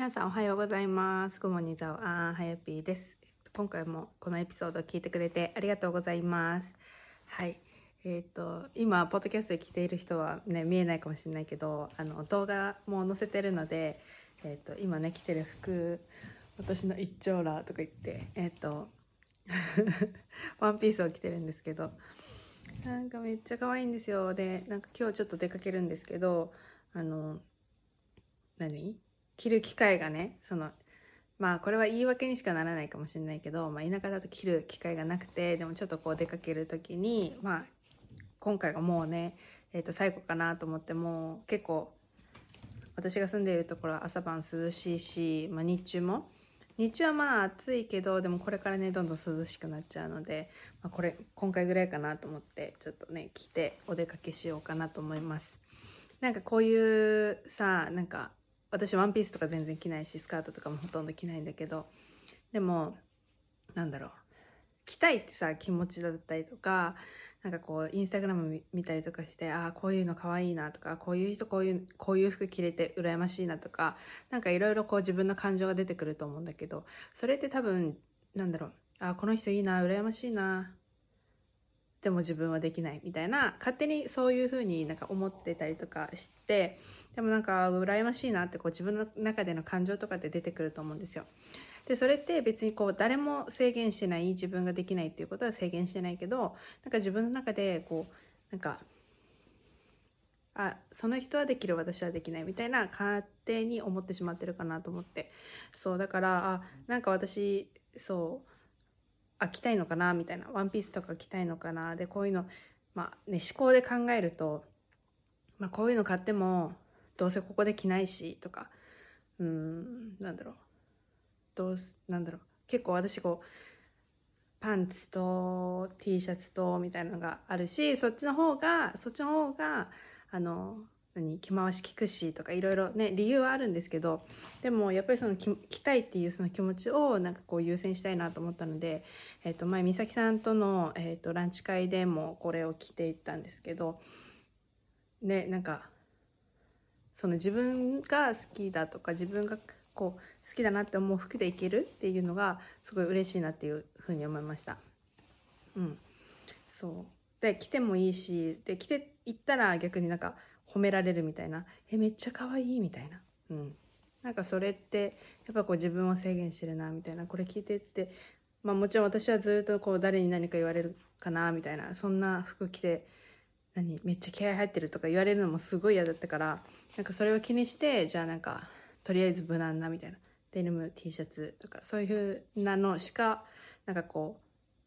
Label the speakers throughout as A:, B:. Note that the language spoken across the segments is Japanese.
A: 皆さんおはようございます。ごもにざおあんはやぴーです。今回もこのエピソードを聞いてくれてありがとうございます。はい。えっ、と、今、ポッドキャストで聞いている人はね、見えないかもしれないけど、あの、動画も載せてるので、えっ、と、今ね、着てる服、私の一丁羅とか言って、えっ、と、ワンピースを着てるんですけど、なんかめっちゃ可愛いんですよ。で、なんか今日ちょっと出かけるんですけど、あの、何？着る機会がねそのまあこれは言い訳にしかならないかもしれないけど、まあ、田舎だと着る機会がなくてでもちょっとこう出かける時にまあ今回がもうね、えー、と最後かなと思ってもう結構私が住んでいるところは朝晩涼しいし、まあ、日中も。日中はまあ暑いけどでもこれからねどんどん涼しくなっちゃうので、まあ、これ今回ぐらいかなと思ってちょっとね着てお出かけしようかなと思います。なんかこういうさなんか私ワンピースとか全然着ないしスカートとかもほとんど着ないんだけどでもなんだろう。着たいってさ気持ちだったりとかなんかこうインスタグラム見たりとかしてああこういうの可愛いなとかこういう人こういうこういう服着れて羨ましいなとかなんかいろいろこう自分の感情が出てくると思うんだけどそれって多分なんだろう。あこの人いいな羨ましいな。でも自分はできないみたいな勝手にそういう風になんか思ってたりとかしてでもなんか羨ましいなってこう自分の中での感情とかで出てくると思うんですよ。でそれって別にこう誰も制限してない自分ができないっていうことは制限してないけどなんか自分の中でこうなんかあその人はできる私はできないみたいな勝手に思ってしまってるかなと思ってそうだからあなんか私そうあ着たいのかなみたいな。ワンピースとか着たいのかな。でこういうのまあね思考で考えると、まあ、こういうの買ってもどうせここで着ないしとか。うんなんだろう。どうすなんだろう。結構私こうパンツと T シャツとみたいなのがあるしそっちの方がそっちの方があの何着回し効くしとかいろいろね理由はあるんですけどでもやっぱりその着着たいっていうその気持ちをなんかこう優先したいなと思ったので、えー、と前美咲さんとの、えー、とランチ会でもこれを着ていったんですけどねなんかその自分が好きだとか自分がこう好きだなって思う服でいけるっていうのがすごい嬉しいなっていうふうに思いました。うん、そうで着てもいいしで着ていったら逆になんか褒められるみたいな「えめっちゃ可愛いみたいな、うん、なんかそれってやっぱこう自分を制限してるなみたいな。これ聞いてってまあもちろん私はずっとこう誰に何か言われるかなみたいな。そんな服着て何めっちゃ気合入ってるとか言われるのもすごい嫌だったからなんかそれを気にしてじゃあなんかとりあえず無難なみたいな。デニム T シャツとかそういう風なのしかなんかこ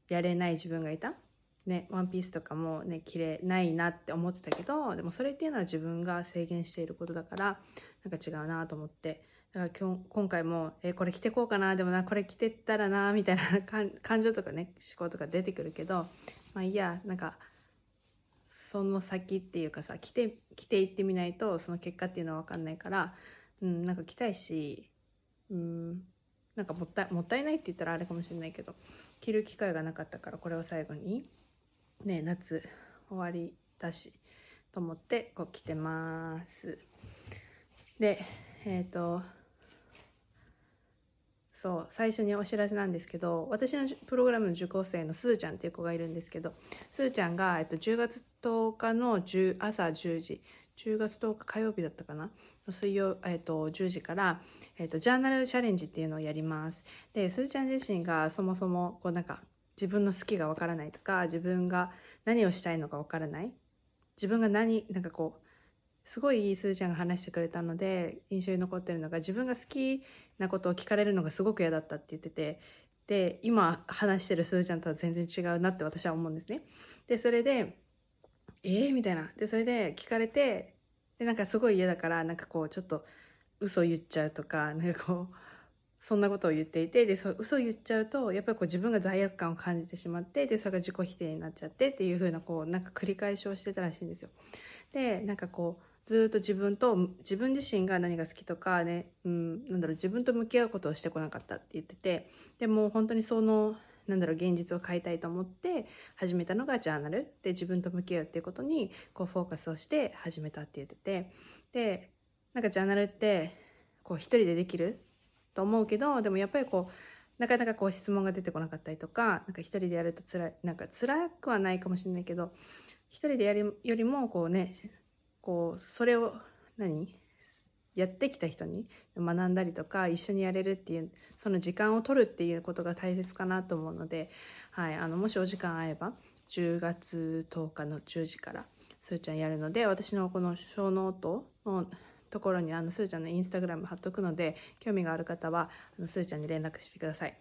A: うやれない自分がいた。ね、ワンピースとかもね着れないなって思ってたけどでもそれっていうのは自分が制限していることだからなんか違うなと思ってだから今日今回もえこれ着てこうかなでもなこれ着てったらなみたいな 感情とかね思考とか出てくるけどまあいいやなんかその先っていうかさ着て着ていってみないとその結果っていうのは分かんないから、うん、なんか着たいし、うん、なんかもったいもったいないって言ったらあれかもしれないけど着る機会がなかったからこれを最後に。ね夏終わりだしと思ってこう来てます。でえっ、ー、とそう最初にお知らせなんですけど私のプログラムの受講生のすずちゃんっていう子がいるんですけどすずちゃんが、えっと、10月10日の10朝10時10月10日火曜日だったかな？水曜、えっと、10時から、えっと、ジャーナルチャレンジっていうのをやります。ですずちゃん自身がそもそもこうなんか自分の好きがわからないとか自分が何をしたいのかわからない自分が何なんかこうすごいいいすずちゃんが話してくれたので印象に残ってるのが自分が好きなことを聞かれるのがすごく嫌だったって言っててで今話してるすずちゃんとは全然違うなって私は思うんですね。でそれでえー、みたいなでそれで聞かれてでなんかすごい嫌だからなんかこうちょっと嘘言っちゃうとかなんかこうそんなことを言っていてでそう嘘言っちゃうとやっぱりこう自分が罪悪感を感じてしまってでそれが自己否定になっちゃってっていう風なこうなんか繰り返しをしてたらしいんですよ。でなんかこうずっと自分と自分自身が何が好きとかね、うん、なんだろう自分と向き合うことをしてこなかったって言っててでも本当にそのなんだろう現実を変えたいと思って始めたのがジャーナルで自分と向き合うっていうことにこうフォーカスをして始めたって言っててでなんかジャーナルってこう一人でできると思うけどでもやっぱりこうなかなかこう質問が出てこなかったりとか一人でやるとつらいなんか辛くはないかもしれないけど一人でやるよりもこうねこうそれを何？やってきた人に学んだりとか一緒にやれるっていうその時間を取るっていうことが大切かなと思うので、はい、あのもしお時間合えば10月10日の10時からすーちゃんやるので私のこのショーノートのところにあのすーちゃんのインスタグラム貼っとくので興味がある方はあのすーちゃんに連絡してください。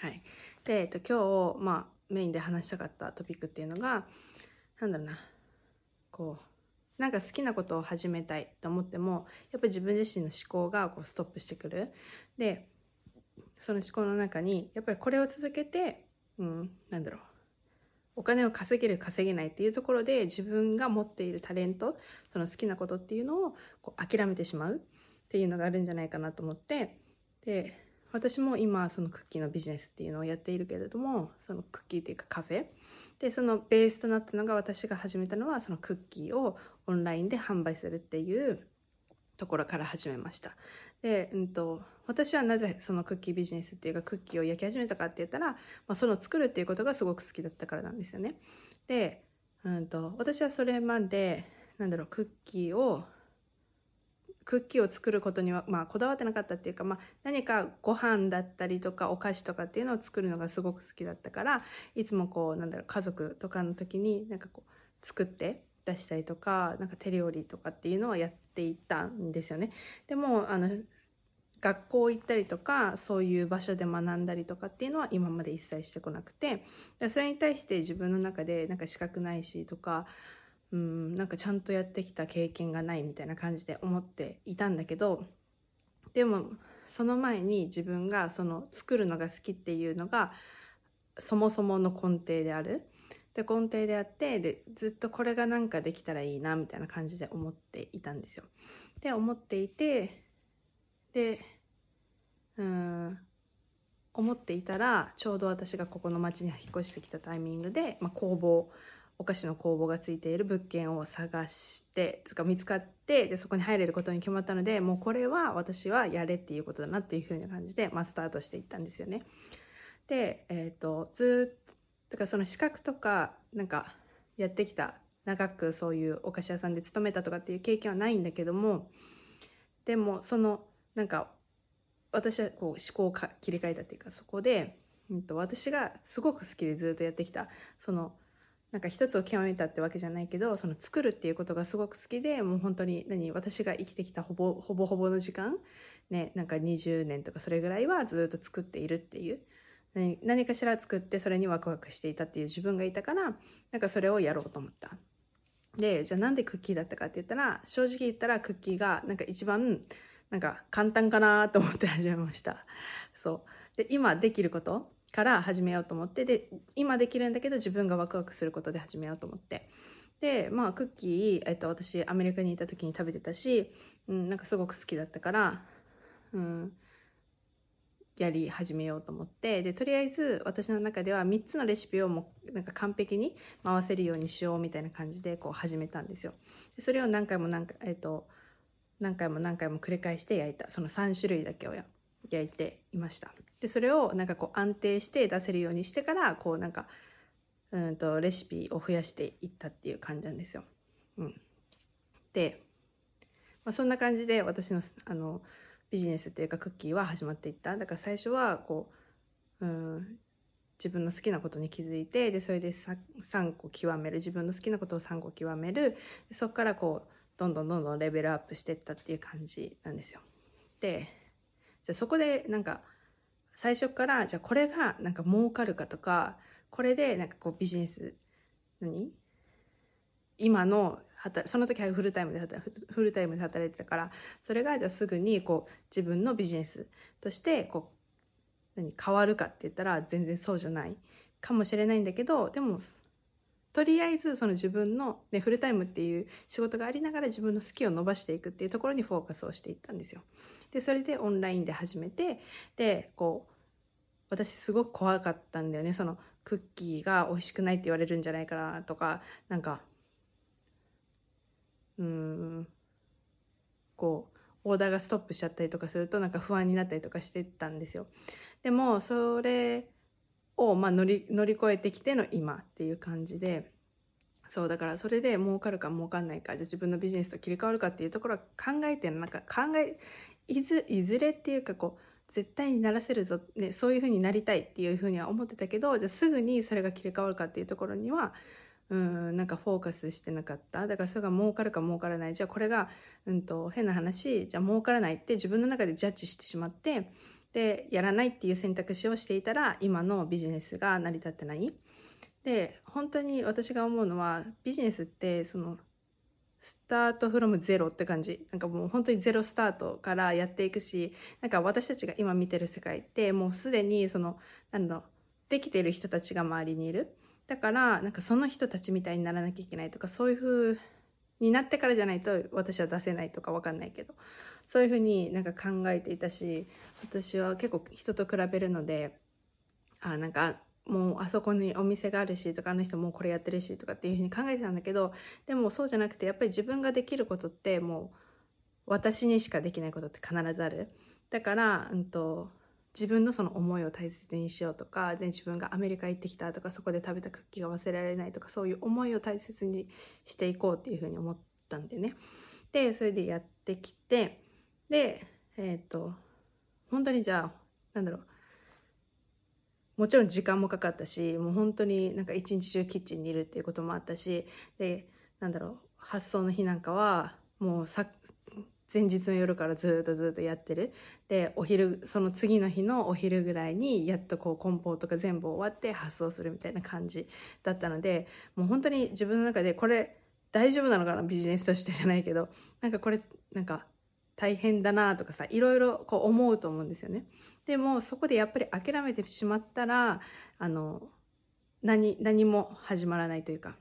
A: はい、で、えっと、今日、まあ、メインで話したかったトピックっていうのがなんだろうな。こうなんか好きなことを始めたいと思ってもやっぱり自分自身の思考がこうストップしてくる。でその思考の中にやっぱりこれを続けて、うん、なんだろう。お金を稼げる稼げないっていうところで自分が持っているタレントその好きなことっていうのをこう諦めてしまうっていうのがあるんじゃないかなと思ってで私も今そのクッキーのビジネスっていうのをやっているけれどもそのクッキーっていうかカフェでそのベースとなったのが私が始めたのはそのクッキーをオンラインで販売するっていうところから始めました。で、うんと、私はなぜそのクッキービジネスっていうかクッキーを焼き始めたかって言ったら、まあ、その作るっていうことがすごく好きだったからなんですよね。で、うんと、私はそれまでなんだろうクッキーをクッキーを作ることには、まあ、こだわってなかったっていうか、まあ、何かご飯だったりとかお菓子とかっていうのを作るのがすごく好きだったからいつもこうなんだろう家族とかの時になんかこう作って出したりとかなんか手料理とかっていうのはやっていたんですよね。でもあの学校行ったりとかそういう場所で学んだりとかっていうのは今まで一切してこなくてそれに対して自分の中でなんか資格ないしとかうんなんかちゃんとやってきた経験がないみたいな感じで思っていたんだけどでもその前に自分がその作るのが好きっていうのがそもそもの根底である。で根底であってでずっとこれがなんかできたらいいなみたいな感じで思っていたんですよ。で思っていてでうん思っていたらちょうど私がここの町に引っ越してきたタイミングで、まあ、工房お菓子の工房がついている物件を探してつか見つかってでそこに入れることに決まったのでもうこれは私はやれっていうことだなっていうふうな感じで、まあ、スタートしていったんですよね。で、えーと、ずっとだからその資格とかなんかやってきた長くそういうお菓子屋さんで勤めたとかっていう経験はないんだけどもでもそのなんか私はこう思考を切り替えたっていうかそこで、うんと私がすごく好きでずっとやってきたそのなんか一つを極めたってわけじゃないけどその作るっていうことがすごく好きでもう本当に何私が生きてきたほぼほぼほぼの時間ねなんか20年とかそれぐらいはずっと作っているっていう何何かしら作ってそれにワクワクしていたっていう自分がいたからなんかそれをやろうと思った。でじゃあなんでクッキーだったかって言ったら正直言ったらクッキーがなんか一番なんか簡単かなと思って始めました。そうで今できることから始めようと思ってで今できるんだけど自分がワクワクすることで始めようと思ってでまあクッキー、えっと、私アメリカにいた時に食べてたし、うん、なんかすごく好きだったから、うん、やり始めようと思ってでとりあえず私の中では3つのレシピをもなんか完璧に回せるようにしようみたいな感じでこう始めたんですよ。でそれを何回も何回,、えっと、何回も何回も繰り返して焼いたその3種類だけを焼いていました。でそれをなんかこう安定して出せるようにしてからこうなんかうんとレシピを増やしていったっていう感じなんですよ。うん、で、まあ、そんな感じで私のあのビジネスっていうかクッキーは始まっていった。だから最初はこう、うん、自分の好きなことに気づいてでそれで 3, 3個極める。自分の好きなことを3個極める。そこからこうどんどんどんどんレベルアップしていったっていう感じなんですよ。でじゃあそこでなんか最初からじゃあこれがなんか儲かるかとかこれでなんかこうビジネス何今のその時はフルタイムでフルタイムで働いてたからそれがじゃあすぐにこう自分のビジネスとしてこう何変わるかって言ったら全然そうじゃないかもしれないんだけどでもとりあえずその自分の、ね、フルタイムっていう仕事がありながら自分の好きを伸ばしていくっていうところにフォーカスをしていったんですよ。でそれでオンラインで始めてでこう私すごく怖かったんだよねそのクッキーが美味しくないって言われるんじゃないかなとかなんかうん。こうオーダーがストップしちゃったりとかするとなんか不安になったりとかしてたんですよ。でもそれをまあ乗り乗り越えてきての今っていう感じでそうだからそれで儲かるか儲かんないかじゃ自分のビジネスと切り替わるかっていうところは考えてなんか考えいずいずれっていうかこう絶対にならせるぞ、ね、そういうふうになりたいっていうふうには思ってたけどじゃあすぐにそれが切り替わるかっていうところにはうんなんかフォーカスしてなかった。だからそれが儲かるか儲からない。じゃあこれが、うんと、変な話。じゃあ儲からないって自分の中でジャッジしてしまってでやらないっていう選択肢をしていたら今のビジネスが成り立ってない。で本当に私が思うのはビジネスってそのスタートフロムゼロって感じ。なんかもう本当にゼロスタートからやっていくしなんか私たちが今見てる世界ってもうすでにそのなんだろうできてる人たちが周りにいる。だからなんかその人たちみたいにならなきゃいけないとかそういう風になってからじゃないと私は出せないとか分かんないけどそういう風になんか考えていたし私は結構人と比べるのであなんかもうあそこにお店があるしとかあの人もうこれやってるしとかっていう風に考えてたんだけどでもそうじゃなくてやっぱり自分ができることってもう私にしかできないことって必ずある。だから、うんと自分のその思いを大切にしようとかで自分がアメリカ行ってきたとかそこで食べたクッキーが忘れられないとかそういう思いを大切にしていこうっていうふうに思ったんでね。でそれでやってきてでえっ、ー、と本当にじゃあなんだろう。もちろん時間もかかったしもう本当になんか一日中キッチンにいるっていうこともあったしでなんだろう発送の日なんかはもうさ前日の夜からずっとずっとやってる。でお昼その次の日のお昼ぐらいにやっとこう梱包とか全部終わって発送するみたいな感じだったのでもう本当に自分の中でこれ大丈夫なのかな？ビジネスとしてじゃないけど。なんかこれなんか大変だなとかさいろいろこう思うと思うんですよね。でもそこでやっぱり諦めてしまったらあの何何も始まらないというか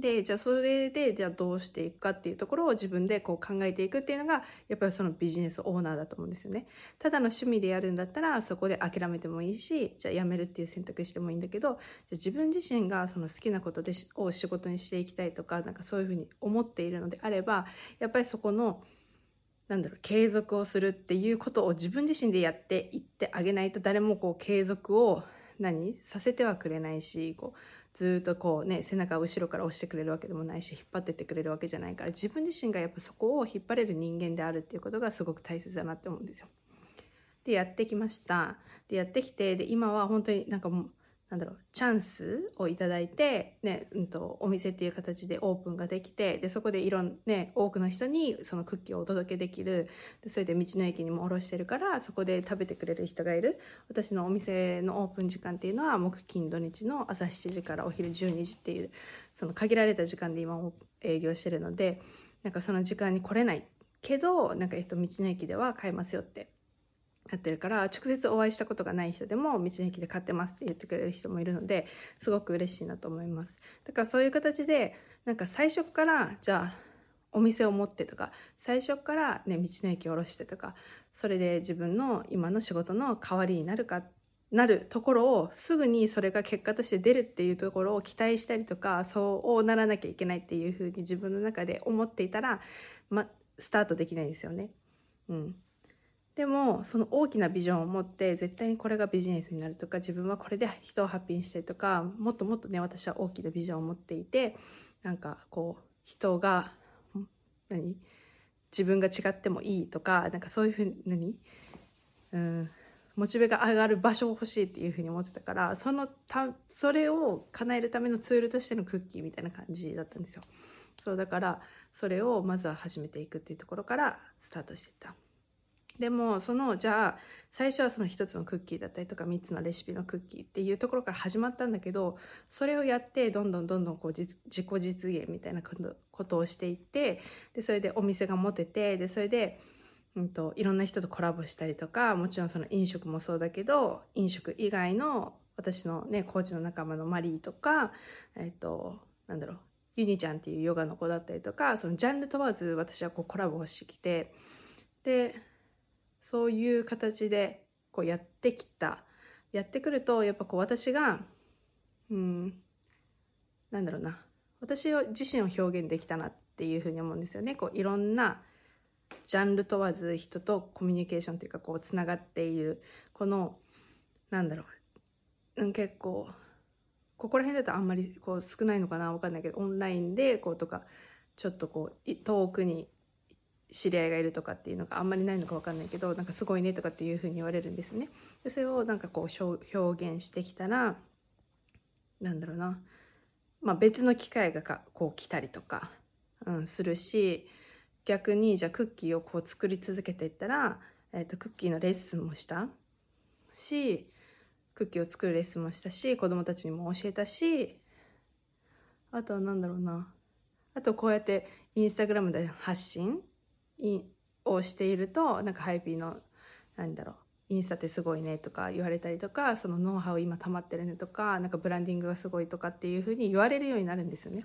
A: でじゃあそれでじゃあどうしていくかっていうところを自分でこう考えていくっていうのがやっぱりそのビジネスオーナーだと思うんですよね。ただの趣味でやるんだったらそこで諦めてもいいしじゃあやめるっていう選択してもいいんだけどじゃあ自分自身がその好きなことでを仕事にしていきたいとかなんかそういうふうに思っているのであればやっぱりそこのなんだろう継続をするっていうことを自分自身でやっていってあげないと誰もこう継続を何？させてはくれないしこうずっとこうね背中を後ろから押してくれるわけでもないし引っ張ってってくれるわけじゃないから自分自身がやっぱそこを引っ張れる人間であるっていうことがすごく大切だなって思うんですよ。でやってきました。でやってきてで今は本当になんかもうなんだろうチャンスをいただいて、ねうんと、お店っていう形でオープンができてでそこでいろんね多くの人にそのクッキーをお届けできる。でそれで道の駅にも卸してるからそこで食べてくれる人がいる。私のお店のオープン時間っていうのは木金土日の朝7時からお昼12時っていうその限られた時間で今も営業してるのでなんかその時間に来れないけどなんか、えっと、道の駅では買えますよってやってるから直接お会いしたことがない人でも道の駅で買ってますって言ってくれる人もいるのですごく嬉しいなと思いますだからそういう形でなんか最初からじゃあお店を持ってとか最初からね道の駅を下ろしてとかそれで自分の今の仕事の代わりになるかなるところをすぐにそれが結果として出るっていうところを期待したりとかそうならなきゃいけないっていうふうに自分の中で思っていたら、ま、スタートできないんですよね。うん、でもその大きなビジョンを持って絶対にこれがビジネスになるとか自分はこれで人をハッピーにしたいとかもっともっとね私は大きなビジョンを持っていてなんかこう人が何自分が違ってもいいとかなんかそういうふうに何うんモチベが上がる場所を欲しいっていうふうに思ってたからそのたそれを叶えるためのツールとしてのクッキーみたいな感じだったんですよそうだからそれをまずは始めていくっていうところからスタートしていった。でもそのじゃあ最初はその1つのクッキーだったりとか3つのレシピのクッキーっていうところから始まったんだけどそれをやってどんどんどんどんこう自己実現みたいなことをしていってでそれでお店が持ててでそれで、うんと、いろんな人とコラボしたりとかもちろんその飲食もそうだけど飲食以外の私のねコーチの仲間のマリーとかえっ、となんだろうユニちゃんっていうヨガの子だったりとかそのジャンル問わず私はこうコラボをしてきてでそういう形でこうやってきた。やってくるとやっぱこう私がうんなんだろうな。私自身を表現できたなっていうふうに思うんですよね。こういろんなジャンル問わず人とコミュニケーションっていうかこうつながっている。このなんだろう、うん、結構ここら辺だとあんまりこう少ないのかな。わかんないけどオンラインでこうとかちょっとこう遠くに知り合いがいるとかっていうのがあんまりないのか分かんないけどなんかすごいねとかっていうふうに言われるんですね。でそれをなんかこう表現してきたらなんだろうな、まあ、別の機会がかこう来たりとか、うん、するし逆にじゃあクッキーをこう作り続けていったら、えー、とクッキーのレッスンもした。しクッキーを作るレッスンもしたし子供たちにも教えたしあとは何だろうな。あとこうやってインスタグラムで発信をしているとなんかハイピーのなんだろうインスタってすごいねとか言われたりとかそのノウハウ今溜まってるねとかなんかブランディングがすごいとかっていうふうに言われるようになるんですよね。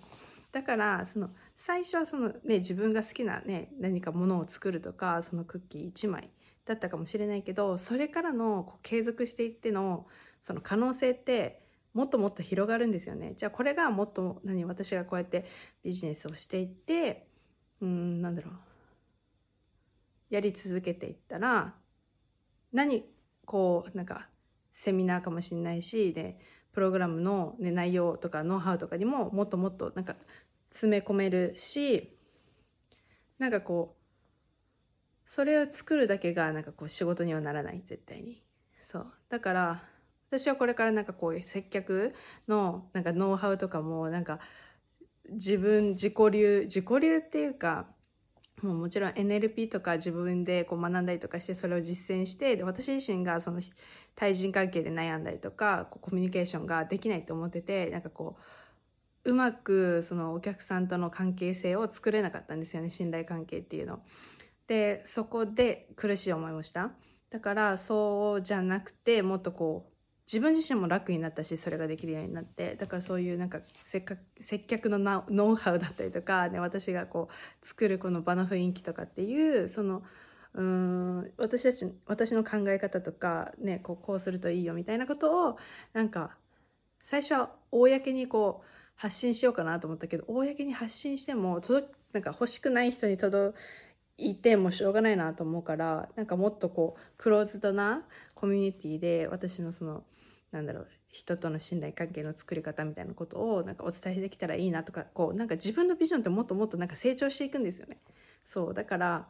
A: だからその最初はその、ね、自分が好きな、ね、何かものを作るとかそのクッキー1枚だったかもしれないけどそれからのこう継続していってのその可能性ってもっともっと広がるんですよね。じゃあこれがもっと何私がこうやってビジネスをしていってうんなんだろうやり続けていったら何こうなんかセミナーかもしれないしでプログラムの、ね、内容とかノウハウとかにももっともっとなんか詰め込めるしなんかこうそれを作るだけがなんかこう仕事にはならない絶対に。そう。だから私はこれからなんかこういう接客のなんかノウハウとかもなんか自分自己流自己流っていうかもうもちろん NLP とか自分でこう学んだりとかしてそれを実践してで私自身がその対人関係で悩んだりとかこうコミュニケーションができないと思っててなんかこううまくそのお客さんとの関係性を作れなかったんですよね信頼関係っていうの。でそこで苦しい思いをした。だからそうじゃなくてもっとこう自分自身も楽になったしそれができるようになってだからそういうなんかせっか接客のノウハウだったりとか、ね、私がこう作るこの場の雰囲気とかっていうそのうん私たち私の考え方とか、ね、こうこうするといいよみたいなことをなんか最初は公にこう発信しようかなと思ったけど公に発信しても届なんか欲しくない人に届いてもしょうがないなと思うからなんかもっとこうクローズドなコミュニティで私のそのなんだろう人との信頼関係の作り方みたいなことをなんかお伝えできたらいいなとかこうなんか自分のビジョンってもっともっとなんか成長していくんですよね。そうだから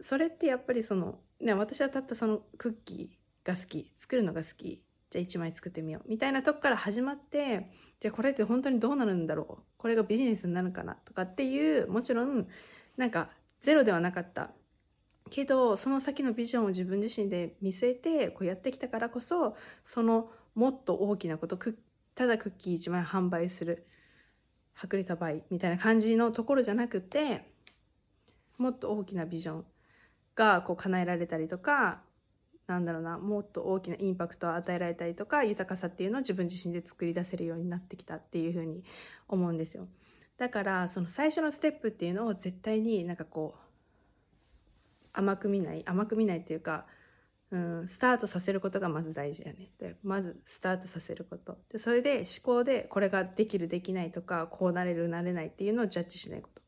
A: それってやっぱりその、ね、私はたったそのクッキーが好き作るのが好きじゃあ1枚作ってみようみたいなとこから始まってじゃあこれって本当にどうなるんだろうこれがビジネスになるかなとかっていうもちろんなんかゼロではなかったけどその先のビジョンを自分自身で見据えてこうやってきたからこそそのもっと大きなことただクッキー1枚販売する薄利多売みたいな感じのところじゃなくてもっと大きなビジョンがこう叶えられたりとかなんだろうなもっと大きなインパクトを与えられたりとか豊かさっていうのを自分自身で作り出せるようになってきたっていうふうに思うんですよ。だからその最初のステップっていうのを絶対になんかこう甘く見ない甘く見ないっていうか、うん、スタートさせることがまず大事だよね。でまずスタートさせること。でそれで思考でこれができるできないとかこうなれるなれないっていうのをジャッジしないこと。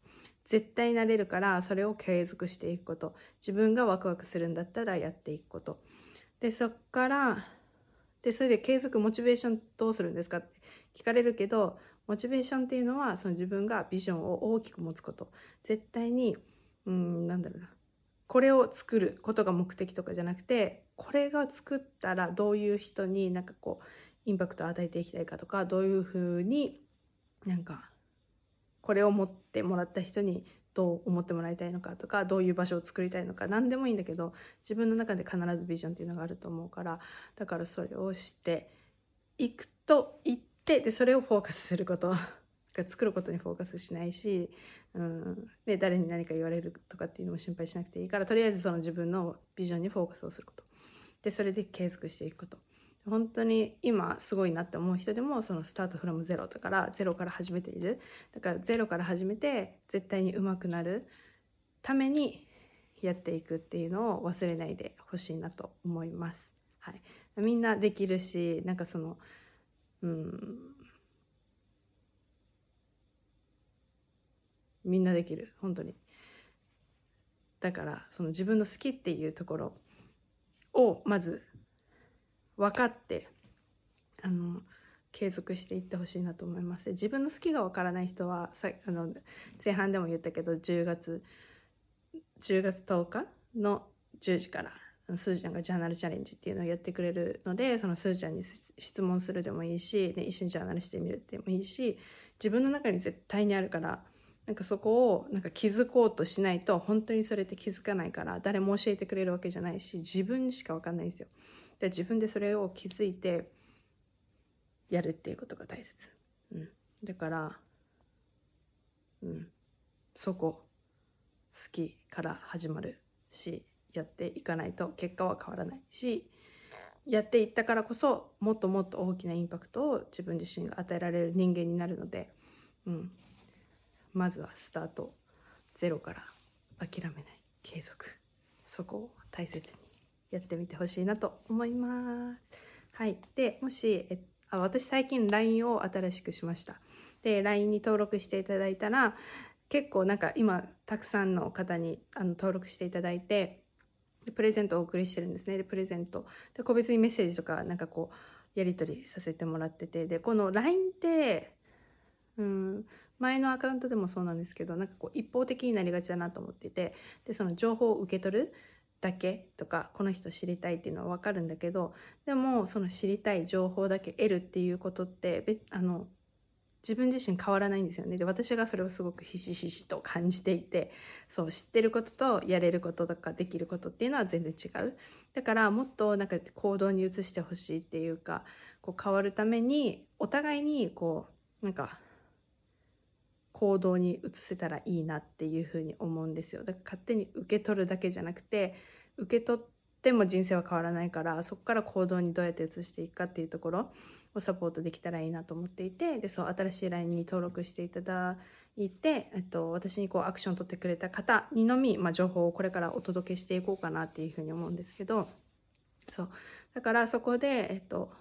A: 絶対なれるからそれを継続していくこと。自分がワクワクするんだったらやっていくこと。でそっからでそれで継続モチベーションどうするんですか？って聞かれるけどモチベーションっていうのはその自分がビジョンを大きく持つこと。絶対にうんなんだろうな。これを作ることが目的とかじゃなくてこれが作ったらどういう人になんかこうインパクトを与えていきたいかとかどういうふうになんかこれを持ってもらった人にどう思ってもらいたいのかとかどういう場所を作りたいのか何でもいいんだけど自分の中で必ずビジョンっていうのがあると思うからだからそれをしていくと言ってでそれをフォーカスすること。作ることにフォーカスしないしうん、で誰に何か言われるとかっていうのも心配しなくていいからとりあえずその自分のビジョンにフォーカスをすること。でそれで継続していくこと。本当に今すごいなって思う人でもそのスタートフラムゼロだからゼロから始めている。だからゼロから始めて絶対に上手くなるためにやっていくっていうのを忘れないでほしいなと思います。はい、みんなできるしなんかそのうん。みんなできる。本当に。だからその自分の好きっていうところをまず分かってあの継続していってほしいなと思います。自分の好きが分からない人はさあの前半でも言ったけど10月10月10日の10時からすーちゃんがジャーナルチャレンジっていうのをやってくれるのでそのすーちゃんに質問するでもいいし、ね、一緒にジャーナルしてみるでもいいし自分の中に絶対にあるからなんかそこをなんか気づこうとしないと本当にそれって気づかないから誰も教えてくれるわけじゃないし自分しか分かんないんですよ。で自分でそれを気づいてやるっていうことが大切。うん、だから、うん、そこ好きから始まるしやっていかないと結果は変わらないしやっていったからこそもっともっと大きなインパクトを自分自身が与えられる人間になるので、うん、まずはスタートゼロから諦めない継続そこを大切にやってみてほしいなと思います。はい、でもしえあ私最近 LINE を新しくしました。で LINE に登録していただいたら結構なんか今たくさんの方にあの登録していただいてプレゼントをお送りしてるんですねでプレゼントで個別にメッセージとかなんかこうやり取りさせてもらっててでこの LINE ってうん前のアカウントでもそうなんですけどなんかこう一方的になりがちだなと思っていてでその情報を受け取るだけとかこの人知りたいっていうのは分かるんだけどでもその知りたい情報だけ得るっていうことってあの自分自身変わらないんですよね。で私がそれをすごくひしひしと感じていてそう知ってることとやれることとかできることっていうのは全然違う。だからもっとなんか行動に移してほしいっていうかこう変わるためにお互いにこうなんか行動に移せたらいいなっていうふうに思うんですよ。だから勝手に受け取るだけじゃなくて受け取っても人生は変わらないからそこから行動にどうやって移していくかっていうところをサポートできたらいいなと思っていてでそう新しい LINE に登録していただいて、えっと、私にこうアクションを取ってくれた方にのみ、まあ、情報をこれからお届けしていこうかなっていうふうに思うんですけどそう。だからそこで、えっと、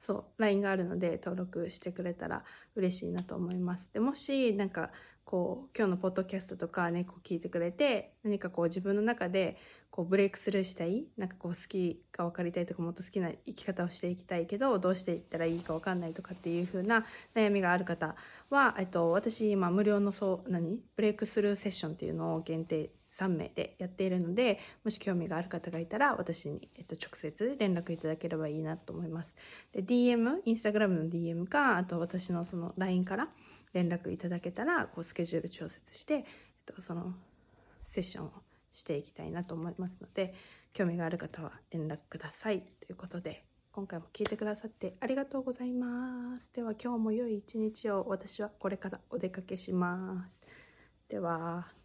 A: そう LINE があるので登録してくれたら嬉しいなと思います。でもしなんかこう今日のポッドキャストとかねこう聞いてくれて何かこう自分の中でこうブレイクスルーしたいなんかこう好きが分かりたいとかもっと好きな生き方をしていきたいけどどうしていったらいいか分かんないとかっていう風な悩みがある方は、えっと、私今無料のそう何？ブレイクスルーセッションっていうのを限定3名でやっているのでもし興味がある方がいたら私に、えっと、直接連絡いただければいいなと思います。で DM インスタグラムの DM かあと私のその LINE から連絡いただけたらこうスケジュール調節して、えっと、そのセッションをしていきたいなと思いますので興味がある方は連絡ください。ということで今回も聞いてくださってありがとうございます。では今日も良い一日を私はこれからお出かけします。では。